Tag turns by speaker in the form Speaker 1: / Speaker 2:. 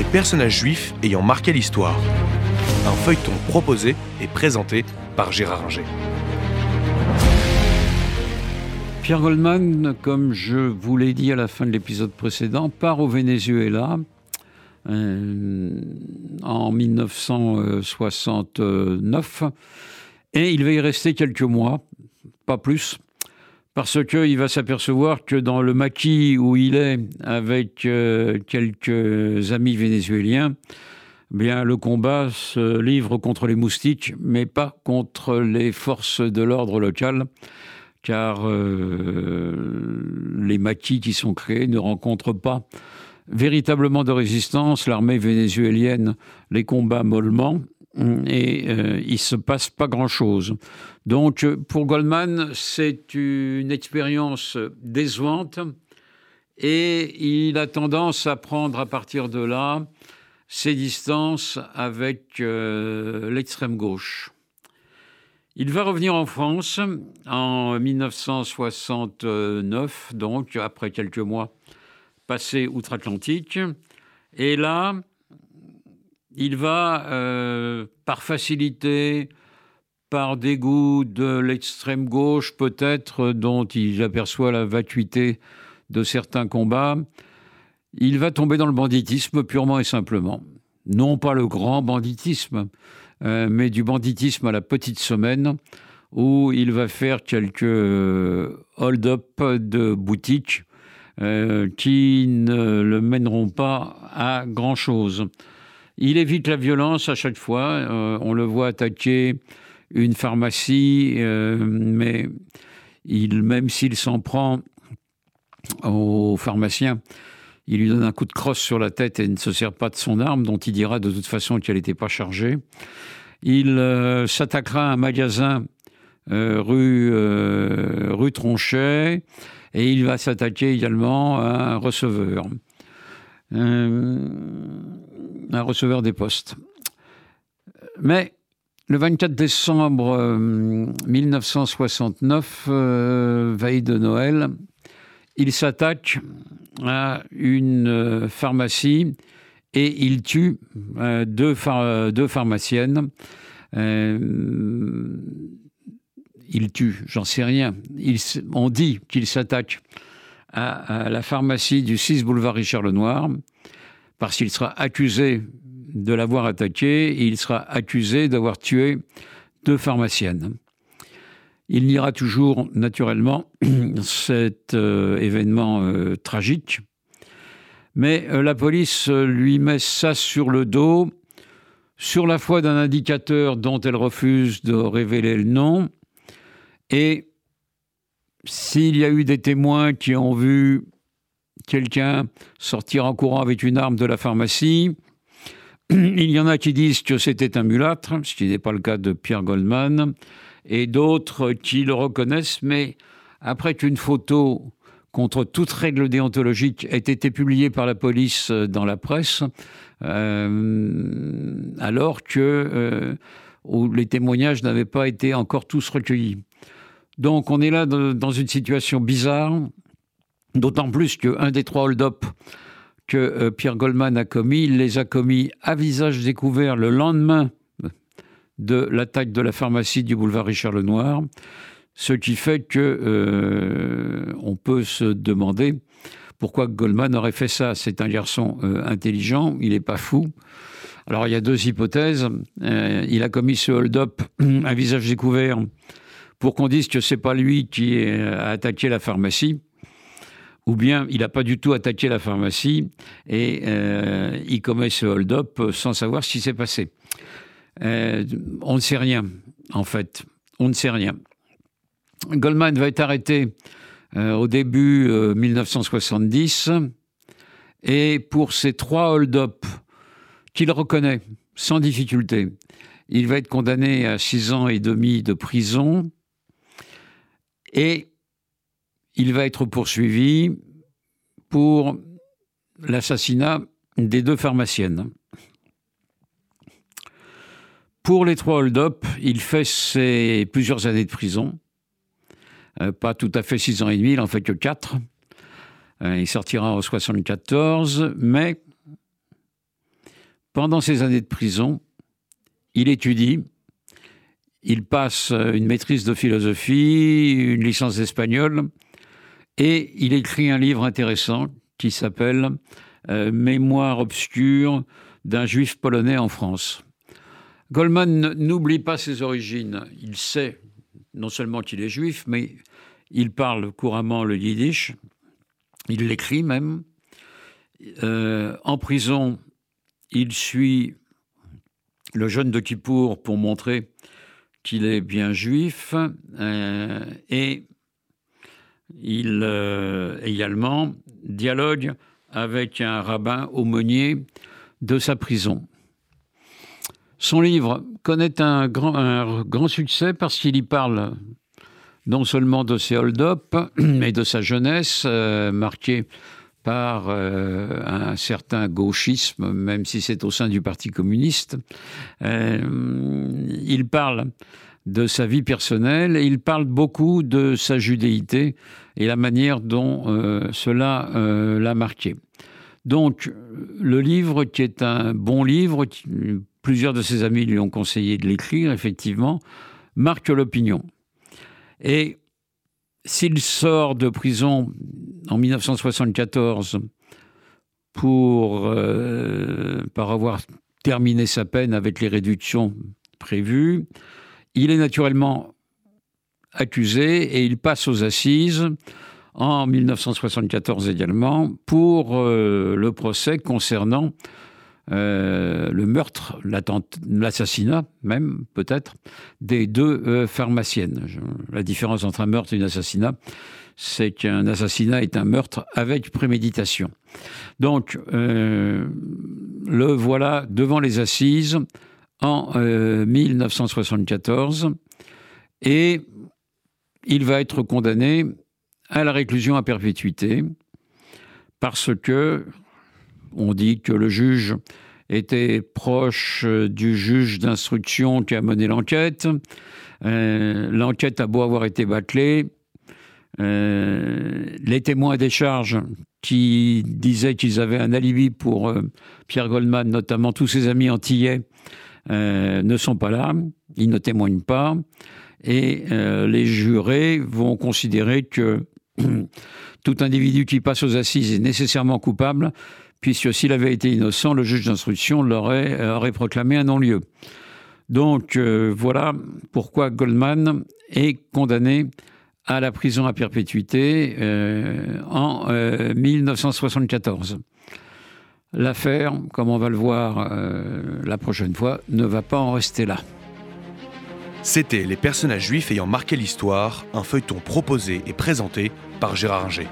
Speaker 1: les personnages juifs ayant marqué l'histoire. Un feuilleton proposé et présenté par Gérard Inger.
Speaker 2: Pierre Goldman, comme je vous l'ai dit à la fin de l'épisode précédent, part au Venezuela euh, en 1969 et il va y rester quelques mois, pas plus, parce qu'il va s'apercevoir que dans le maquis où il est avec euh, quelques amis vénézuéliens, bien le combat se livre contre les moustiques, mais pas contre les forces de l'ordre local car euh, les maquis qui sont créés ne rencontrent pas véritablement de résistance. L'armée vénézuélienne les combat mollement et euh, il se passe pas grand-chose. Donc pour Goldman, c'est une expérience décevante et il a tendance à prendre à partir de là ses distances avec euh, l'extrême gauche. Il va revenir en France en 1969, donc après quelques mois passés outre-Atlantique. Et là, il va, euh, par facilité, par dégoût de l'extrême gauche peut-être, dont il aperçoit la vacuité de certains combats, il va tomber dans le banditisme purement et simplement. Non pas le grand banditisme, euh, mais du banditisme à la petite semaine, où il va faire quelques euh, hold-up de boutiques qui ne le mèneront pas à grand-chose. Il évite la violence à chaque fois. on le voit attaquer une pharmacie, mais il, même s'il s'en prend aux pharmaciens, il lui donne un coup de crosse sur la tête et ne se sert pas de son arme, dont il dira de toute façon qu'elle n'était pas chargée. Il euh, s'attaquera à un magasin euh, rue, euh, rue Tronchet et il va s'attaquer également à un receveur, un receveur des postes. Mais le 24 décembre 1969, veille de Noël, il s'attaque à une euh, pharmacie et il tue euh, deux, pharmaciennes. Euh, il tue, j'en sais rien. on dit qu'il s'attaque à, la pharmacie du 6 boulevard Richard Lenoir parce qu'il sera accusé de l'avoir attaqué et il sera accusé d'avoir tué deux pharmaciennes. Il niera toujours, naturellement, cet euh, événement euh, tragique. Mais euh, la police lui met ça sur le dos, sur la foi d'un indicateur dont elle refuse de révéler le nom. Et s'il y a eu des témoins qui ont vu quelqu'un sortir en courant avec une arme de la pharmacie, il y en a qui disent que c'était un mulâtre, ce qui n'est pas le cas de Pierre Goldman et d'autres qui le reconnaissent, mais après qu'une photo contre toute règle déontologique ait été publiée par la police dans la presse, euh, alors que euh, les témoignages n'avaient pas été encore tous recueillis. Donc on est là dans une situation bizarre, d'autant plus qu'un des trois hold-up que euh, Pierre Goldman a commis, il les a commis à visage découvert le lendemain de l'attaque de la pharmacie du boulevard Richard Lenoir, ce qui fait que euh, on peut se demander pourquoi Goldman aurait fait ça. C'est un garçon euh, intelligent, il n'est pas fou. Alors il y a deux hypothèses. Il a commis ce hold-up à visage découvert pour qu'on dise que c'est pas lui qui a attaqué la pharmacie, ou bien il n'a pas du tout attaqué la pharmacie et il commet ce hold-up sans savoir ce qui s'est passé. Euh, on ne sait rien, en fait. On ne sait rien. Goldman va être arrêté euh, au début 1970 euh, et pour ces trois hold-up qu'il reconnaît sans difficulté, il va être condamné à six ans et demi de prison et il va être poursuivi pour l'assassinat des deux pharmaciennes. Pour les trois hold-up, il fait ses plusieurs années de prison. Euh, pas tout à fait six ans et demi, il en fait que quatre. Euh, il sortira en 74, mais pendant ses années de prison, il étudie, il passe une maîtrise de philosophie, une licence d'espagnol, et il écrit un livre intéressant qui s'appelle euh, Mémoire obscure d'un juif polonais en France. Goldman n'oublie pas ses origines. Il sait non seulement qu'il est juif, mais il parle couramment le yiddish. Il l'écrit même. Euh, en prison, il suit le jeune de Kippour pour montrer qu'il est bien juif. Euh, et il euh, également dialogue avec un rabbin aumônier de sa prison. Son livre connaît un grand, succès parce qu'il y parle non seulement de ses hold-up, mais de sa jeunesse, euh, marquée par euh, un certain gauchisme, même si c'est au sein du Parti communiste. il parle de sa vie personnelle et il parle beaucoup de sa judéité et la manière dont euh, cela euh, l'a marqué. Donc, le livre, qui est un bon livre, plusieurs de ses amis lui ont conseillé de l'écrire, effectivement, marque l'opinion. Et s'il sort de prison en 1974 pour, euh, par avoir terminé sa peine avec les réductions prévues, il est naturellement accusé et il passe aux assises en 1974 également pour euh, le procès concernant euh, le meurtre, l'assassinat même peut-être, des deux euh, pharmaciennes. La différence entre un meurtre et un assassinat, c'est qu'un assassinat est un meurtre avec préméditation. Donc, le voilà devant les assises en 1974 et il va être condamné à la réclusion à perpétuité parce que on dit que le juge était proche du juge d'instruction qui a mené l'enquête. Euh, l'enquête a beau avoir été bâclée. Euh, les témoins des charges qui disaient qu'ils avaient un alibi pour euh, Pierre Goldman, notamment tous ses amis antillais, ne sont pas là. Ils ne témoignent pas et euh, les jurés vont considérer que tout individu qui passe aux assises est nécessairement coupable, puisque s'il avait été innocent, le juge d'instruction l'aurait euh, aurait proclamé un non-lieu. Donc euh, voilà pourquoi Goldman est condamné à la prison à perpétuité en 1974. L'affaire, comme on va le voir la prochaine fois, ne va pas en rester là.
Speaker 1: C'était Les personnages juifs ayant marqué l'histoire, un feuilleton proposé et présenté par Gérard Inger.